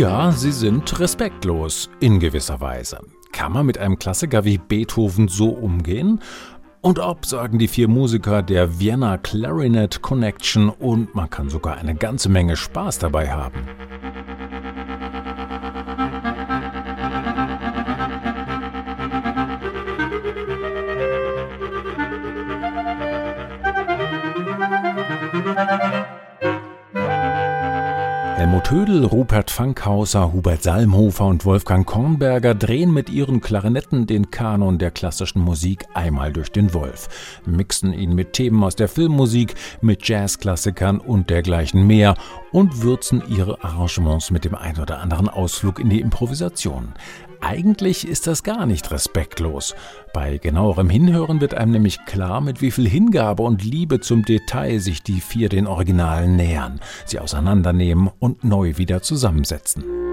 Ja, sie sind respektlos in gewisser Weise. Kann man mit einem Klassiker wie Beethoven so umgehen? Und ob, sagen die vier Musiker der Vienna Clarinet Connection und man kann sogar eine ganze Menge Spaß dabei haben. Helmut Hödel, Rupert Fankhauser, Hubert Salmhofer und Wolfgang Kornberger drehen mit ihren Klarinetten den Kanon der klassischen Musik einmal durch den Wolf, mixen ihn mit Themen aus der Filmmusik, mit Jazzklassikern und dergleichen mehr und würzen ihre Arrangements mit dem ein oder anderen Ausflug in die Improvisation. Eigentlich ist das gar nicht respektlos. Bei genauerem Hinhören wird einem nämlich klar, mit wie viel Hingabe und Liebe zum Detail sich die vier den Originalen nähern, sie auseinandernehmen und neu wieder zusammensetzen.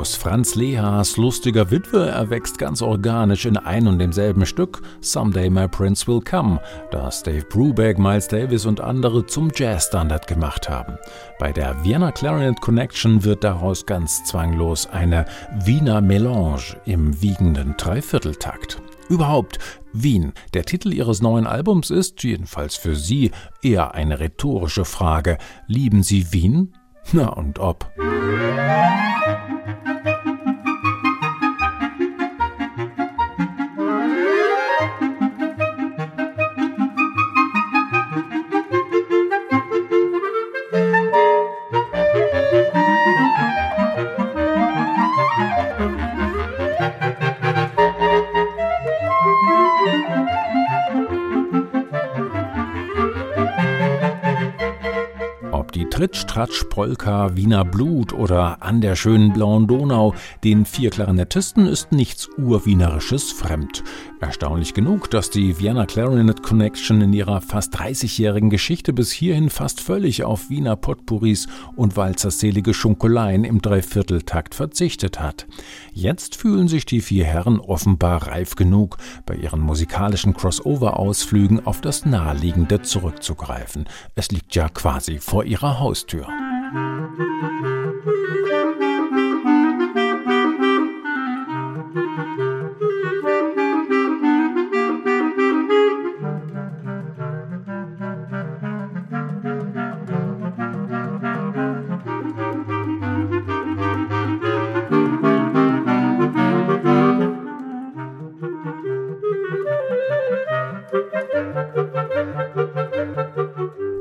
Aus Franz Lehas lustiger Witwe erwächst ganz organisch in ein und demselben Stück Someday My Prince Will Come, das Dave Brubeck, Miles Davis und andere zum Jazzstandard gemacht haben. Bei der Vienna Clarinet Connection wird daraus ganz zwanglos eine Wiener Melange im wiegenden Dreivierteltakt. Überhaupt, Wien, der Titel ihres neuen Albums ist, jedenfalls für Sie, eher eine rhetorische Frage. Lieben Sie Wien? Na und ob. Die Tritsch, Tratsch, Polka, Wiener Blut oder An der schönen blauen Donau, den vier Klarinettisten ist nichts Urwienerisches fremd. Erstaunlich genug, dass die Vienna Clarinet Connection in ihrer fast 30-jährigen Geschichte bis hierhin fast völlig auf Wiener Potpourris und walzerselige Schunkeleien im Dreivierteltakt verzichtet hat. Jetzt fühlen sich die vier Herren offenbar reif genug, bei ihren musikalischen Crossover-Ausflügen auf das Naheliegende zurückzugreifen. Es liegt ja quasi vor ihrer Haustür. Austür.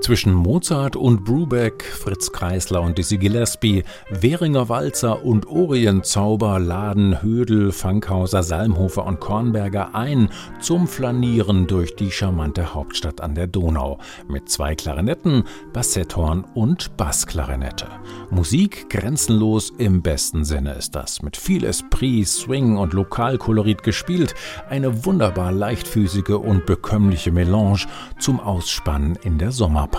Zwischen Mozart und Brubeck, Fritz Kreisler und Dizzy Gillespie, Währinger Walzer und Orientzauber laden Hödel, Fankhauser, Salmhofer und Kornberger ein zum Flanieren durch die charmante Hauptstadt an der Donau mit zwei Klarinetten, Bassetthorn und Bassklarinette. Musik grenzenlos im besten Sinne ist das, mit viel Esprit, Swing und Lokalkolorit gespielt, eine wunderbar leichtfüßige und bekömmliche Melange zum Ausspannen in der Sommerpause.